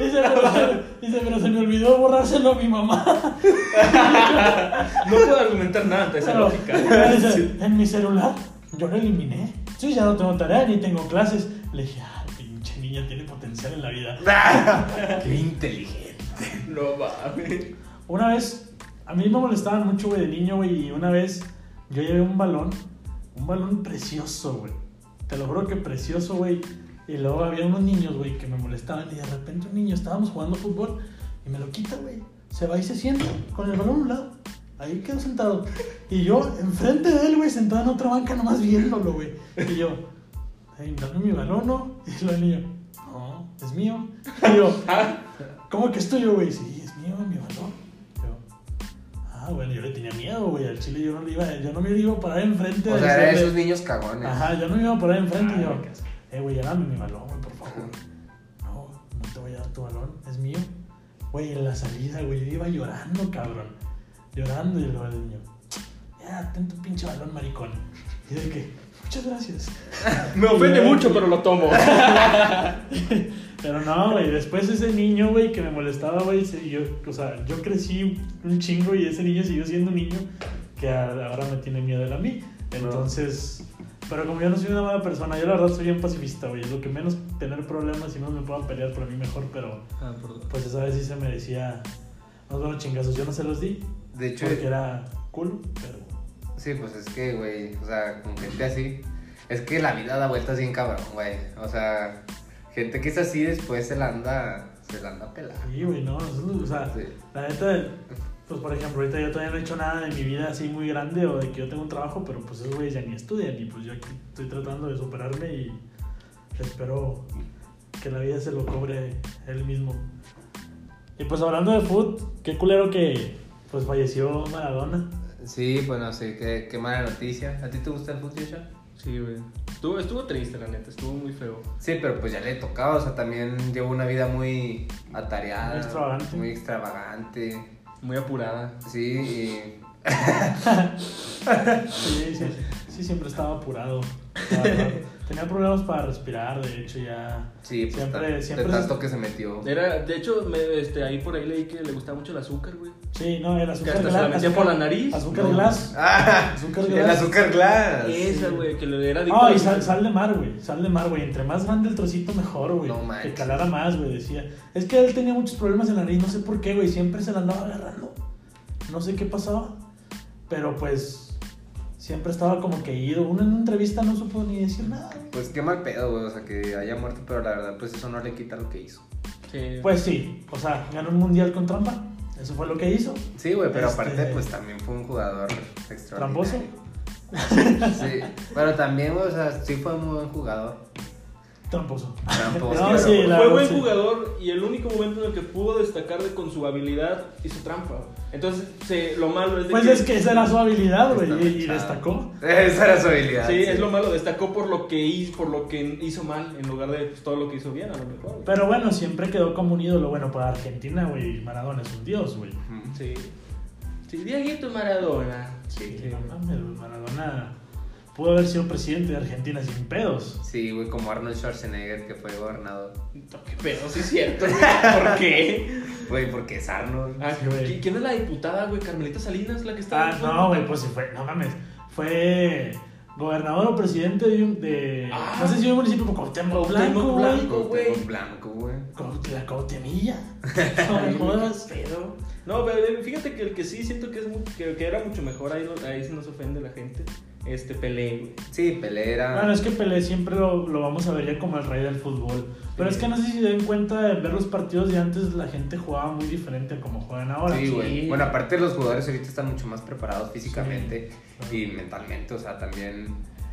Dice, pero, dice, pero se me olvidó borrárselo a mi mamá. No puedo argumentar nada ante esa lógica. dice, en mi celular, yo lo eliminé. Sí, ya no tengo tarea ni tengo clases. Le dije, ah, pinche niña tiene potencial en la vida. Qué inteligente. No mames. Una vez, a mí me molestaban mucho, güey, de niño, güey, y una vez yo llevé un balón, un balón precioso, güey. Te lo juro que precioso, güey. Y luego había unos niños, güey, que me molestaban y de repente un niño, estábamos jugando fútbol y me lo quita, güey. Se va y se sienta con el balón a un lado. Ahí quedó sentado. Y yo, enfrente de él, güey, sentado en otra banca, nomás viéndolo, güey. Y yo, "Ey, dame mi balón, ¿no? Y el niño, no, es mío. Y yo, ¿cómo que es tuyo, güey? Sí, es mío, mi balón. Yo, ah, bueno, yo le tenía miedo, güey. Al chile yo no le iba, yo no me iba a parar enfrente O sea, de esos niños cagones. Ajá, yo no me iba a parar enfrente y yo, Ah, eh, güey, dame mi balón, güey, por favor. No, no te voy a dar tu balón, es mío. Güey, en la salida, güey, yo iba llorando, cabrón. Llorando y luego el niño, ya, ten tu pinche balón, maricón. Y de que, muchas gracias. Me ofende mucho, pero lo tomo. Pero no, güey, después ese niño, güey, que me molestaba, güey, yo, o sea, yo crecí un chingo y ese niño siguió siendo un niño que ahora me tiene miedo él a mí. Entonces, pero como yo no soy una mala persona, yo la verdad soy bien pacifista, güey, es lo que menos tener problemas y no me puedan pelear por mí mejor, pero Ah, perdón. pues esa vez sí se merecía unos buenos chingazos. Yo no se los di De hecho, porque era cool, pero... sí, pues es que, güey, o sea, con gente así, es que la vida da vueltas bien cabrón, güey. O sea, gente que es así después se la anda, se la anda pelando. Sí, güey, no, o sea, Sí. la neta, pues por ejemplo, ahorita yo todavía no he hecho nada de mi vida así muy grande o de que yo tengo un trabajo, pero pues esos güeyes ya ni estudian y pues yo aquí estoy tratando de superarme y espero que la vida se lo cobre él mismo. Y pues hablando de foot, qué culero que pues falleció Maradona. Sí, bueno, sí, qué, qué mala noticia. ¿A ti te gusta el fútbol, Joshua? Sí, güey. Estuvo, estuvo triste, la neta. Estuvo muy feo. Sí, pero pues ya le tocaba, o sea, también llevó una vida muy atareada. Muy extravagante. Muy extravagante. Muy apurada. Sí, y... Sí, sí, sí, siempre estaba apurado. Tenía problemas para respirar, de hecho ya... Sí, pues Siempre- siempre de se- tanto que se metió. Era, de hecho, me, este, ahí por ahí leí que le gustaba mucho el azúcar, güey. Sí, no, el Que azúcar hasta se la glas- metía por la nariz. Azúcar No. glass. ¡Ah! Azúcar El glass. azúcar glass. Esa, güey, que le era No, al y sal, sal de mar, güey. Sal de mar, güey. Entre más grande el trocito, mejor, güey. No manches. que calara más, güey, decía. Es que él tenía muchos problemas en la nariz, no sé por qué, güey. Siempre se la andaba agarrando. No sé qué pasaba. Pero pues. Siempre estaba como que ido. Una en una entrevista no supo ni decir nada. Pues qué mal pedo, güey, o sea, que haya muerto, pero la verdad, pues eso no le quita lo que hizo. Sí. Pues sí, o sea, ganó un mundial con trampa. Eso fue lo que hizo. Sí, güey, pero Este- aparte, pues también fue un jugador ¿Tramposo? extraordinario. Sí, pero también, güey, o sea, sí fue un muy buen jugador. Tramposo. Tramposo. No, sí, la fue buen sí. jugador y el único momento en el que pudo destacar de con su habilidad hizo trampa. Entonces, se- lo malo es de Pues es que esa era su habilidad, güey. Y, destacó. Esa era su habilidad. Sí, es lo malo, destacó por lo que hizo, por lo que hizo mal en lugar de pues, todo lo que hizo bien, a lo mejor. Pero bueno, siempre quedó como un ídolo. Bueno, para Argentina, güey. Maradona es un dios, güey. Sí. Sí, Dieguito Maradona. Sí. Sí, no mames, Maradona pudo haber sido presidente de Argentina sin pedos. Sí, güey, como Arnold Schwarzenegger, que fue gobernador. Qué pedo, sí es cierto, güey. ¿Por qué? Güey, porque es Arnold. Ah, Sí, güey. ¿qui- ¿Quién es la diputada, güey? Carmelita Salinas, la que está. Ah, no, güey, pues sí fue, no mames. Fue gobernador o presidente de un. De, Ah. no sé si de un municipio, pero Cuauhtémoc Blanco, güey. Blanco. güey. Cuauhtémoc Blanco, güey. La Cautemilla. No me jodas. Pero, no, pero eh, fíjate que el que sí siento que, es que, que era mucho mejor, ahí, ahí sí nos ofende la gente. Este Pelé, güey. Sí, Pelé era. Bueno, es que Pelé siempre lo, lo vamos a ver ya como el rey del fútbol. Pero es que no sé si se den cuenta en ver los partidos de antes, la gente jugaba muy diferente a como juegan ahora. Sí, güey. Sí. Bueno, aparte los jugadores ahorita están mucho más preparados físicamente Sí. y mentalmente, o sea, también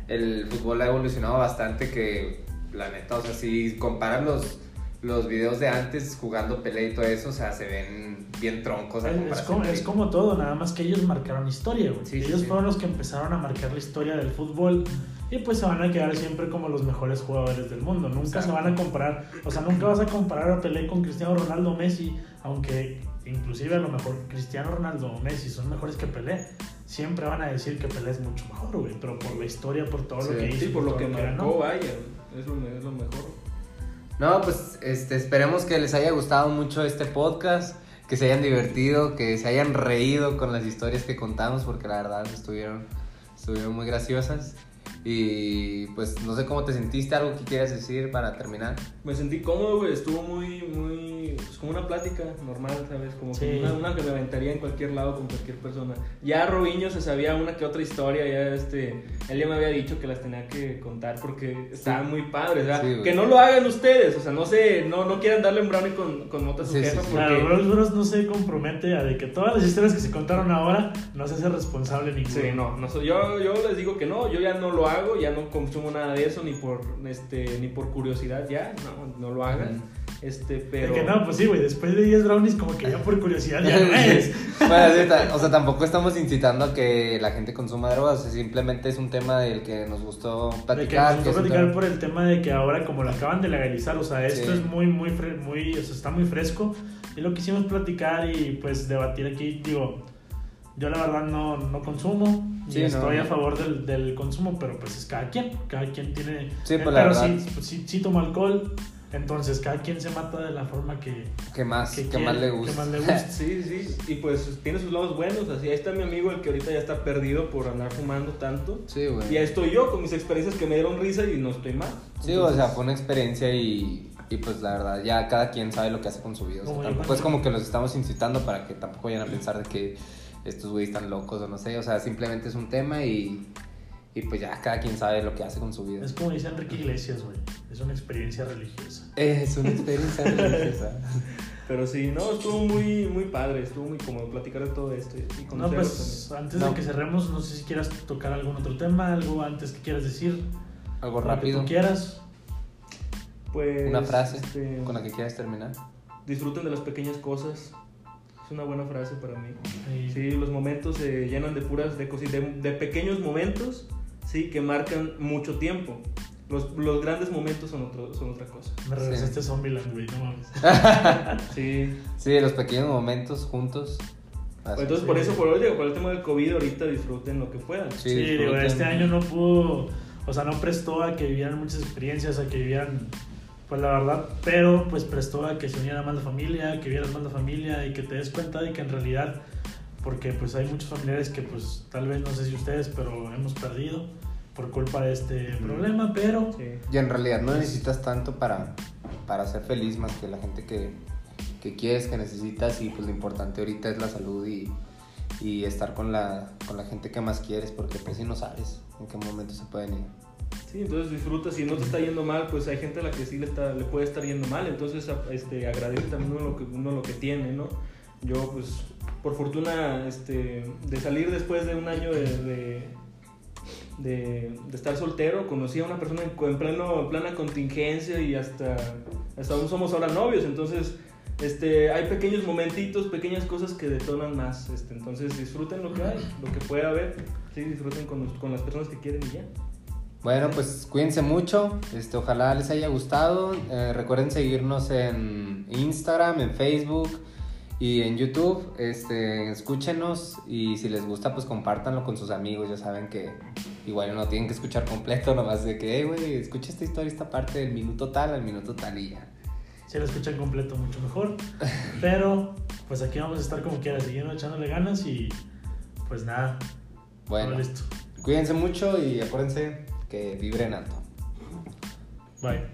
el fútbol ha evolucionado bastante que la neta, o sea, si comparan los, los videos de antes jugando Pelé y todo eso, o sea, se ven bien troncos. a Es, como, es todo, nada más que ellos marcaron historia, güey. Sí, ellos sí. fueron los que empezaron a marcar la historia del fútbol y pues se van a quedar siempre como los mejores jugadores del mundo. Nunca se van a comparar, o sea, nunca vas a comparar a Pelé con Cristiano Ronaldo o Messi, aunque inclusive a lo mejor Cristiano Ronaldo o Messi son mejores que Pelé. Siempre van a decir que Pelé es mucho mejor, güey, pero por la historia, por todo Sí, lo que hizo, Sí, por lo que ganó. marcó, vaya. Es lo, es lo mejor. No, pues este, esperemos que les haya gustado mucho este podcast, que se hayan divertido, que se hayan reído con las historias que contamos, porque la verdad estuvieron, estuvieron muy graciosas. Y pues no sé cómo te sentiste, algo que quieras decir para terminar. Me sentí cómodo, güey. Estuvo muy, muy. Pues como una plática normal, ¿sabes? Como que Sí. una, una que me aventaría en cualquier lado con cualquier persona. Ya Robinho se sabía una que otra historia. Ya este. Él ya me había dicho que las tenía que contar porque estaban muy padres, ¿verdad? Sí, que no lo hagan ustedes. O sea, no sé. No, no quieran darle un brownie con, con mota a su Sí, sí, jefa sí. porque. Claro, Bros Bros no se compromete a de que todas las historias que se contaron ahora no se hace responsable ninguno. Sí, no, no yo, yo les digo que no, yo ya no lo hago, ya no consumo nada de eso, ni por este, ni por curiosidad, ya, no, no lo hagan. Este, pero. que no, pues sí, güey, después de 10 brownies como que ya por curiosidad ya no es. Bueno, o sea, tampoco estamos incitando a que la gente consuma drogas, simplemente es un tema del que nos gustó De que platicar. nos que gustó es platicar tema- por el tema de que ahora como lo acaban de legalizar, o sea, esto Sí. es muy, muy, fre- muy, o sea, está muy fresco. Y lo quisimos platicar y pues debatir aquí, digo, Yo la verdad no, no consumo, Sí, no, estoy no. a favor del, del consumo, pero pues es cada quien, cada quien tiene... Sí, eh, pues, la pero verdad. sí, pues, sí, sí tomo alcohol, entonces cada quien se mata de la forma que, ¿Qué más, que qué quiere, más le que gusta? más le gusta. Sí, sí, y pues tiene sus lados buenos, así ahí está mi amigo el que ahorita ya está perdido por andar fumando tanto. Sí, güey. Y ahí estoy yo con mis experiencias que me dieron risa y no estoy mal. Sí, o sea, fue una experiencia y, y pues la verdad, ya cada quien sabe lo que hace con su vida. O sea, tampoco es como que los estamos incitando para que tampoco vayan a pensar de que estos güeyes están locos o no sé. O sea, simplemente es un tema y, y pues ya cada quien sabe lo que hace con su vida. Es como dice Enrique Iglesias, güey, es una experiencia religiosa. Es una experiencia religiosa. Pero sí, no, estuvo muy, muy padre, estuvo muy cómodo platicar de todo esto y No, conocerlo pues antes No. de que cerremos, no sé si quieras tocar algún otro tema, algo antes que quieras decir, Algo lo que rápido. tú quieras. también. Pues, Una frase este, con la que quieras terminar. Disfruten de las pequeñas cosas. Es una buena frase para mí. Y- Sí, los momentos se llenan de puras, de, cosi- de, de pequeños momentos, sí, que marcan mucho tiempo. Los, los grandes momentos son, otro, son otra cosa. Me Sí. regresaste a Zombieland, güey, no mames. Sí. Sí, los pequeños momentos juntos. Pues entonces, sí. por eso, por, hoy, por el tema del COVID, ahorita disfruten lo que puedan. Sí, Sí, digo, este año no pudo, o sea, no prestó a que vivieran muchas experiencias, a que vivieran, pues la verdad, pero pues prestó a que se uniera más la familia, que vieras más la familia y que te des cuenta de que en realidad, porque pues hay muchos familiares que pues tal vez, no sé si ustedes, pero hemos perdido por culpa de este problema, pero Sí. Y en realidad no necesitas tanto para, para ser feliz más que la gente que, que quieres, que necesitas y pues lo importante ahorita es la salud y, y estar con la, con la gente que más quieres porque pues si no sabes en qué momento se pueden ir. Sí, entonces disfruta. Si no te está yendo mal, pues hay gente a la que sí le, está, le puede estar yendo mal. Entonces, este, agradece también uno lo, que, uno lo que tiene, ¿no? Yo, pues, por fortuna, este, de salir después de un año de, de, estar soltero, conocí a una persona en, en pleno, en plena contingencia y hasta, hasta aún somos ahora novios. Entonces, este, hay pequeños momentitos, pequeñas cosas que detonan más. Este, entonces, disfruten lo que hay, lo que puede haber. Sí, disfruten con, con las personas que quieren y ya. Bueno, pues cuídense mucho, este, ojalá les haya gustado. Eh, recuerden seguirnos en Instagram, en Facebook y en YouTube. Este, escúchenos y si les gusta, pues compártanlo con sus amigos. Ya saben que igual no tienen que escuchar completo, nomás de que, "Eh, güey, escucha esta historia, esta parte del minuto tal al minuto tal y ya. si lo escuchan completo mucho mejor, pero pues aquí vamos a estar como quiera, siguiendo echándole ganas y pues nada, Bueno, listo, cuídense mucho y acuérdense que vibren alto. Bye.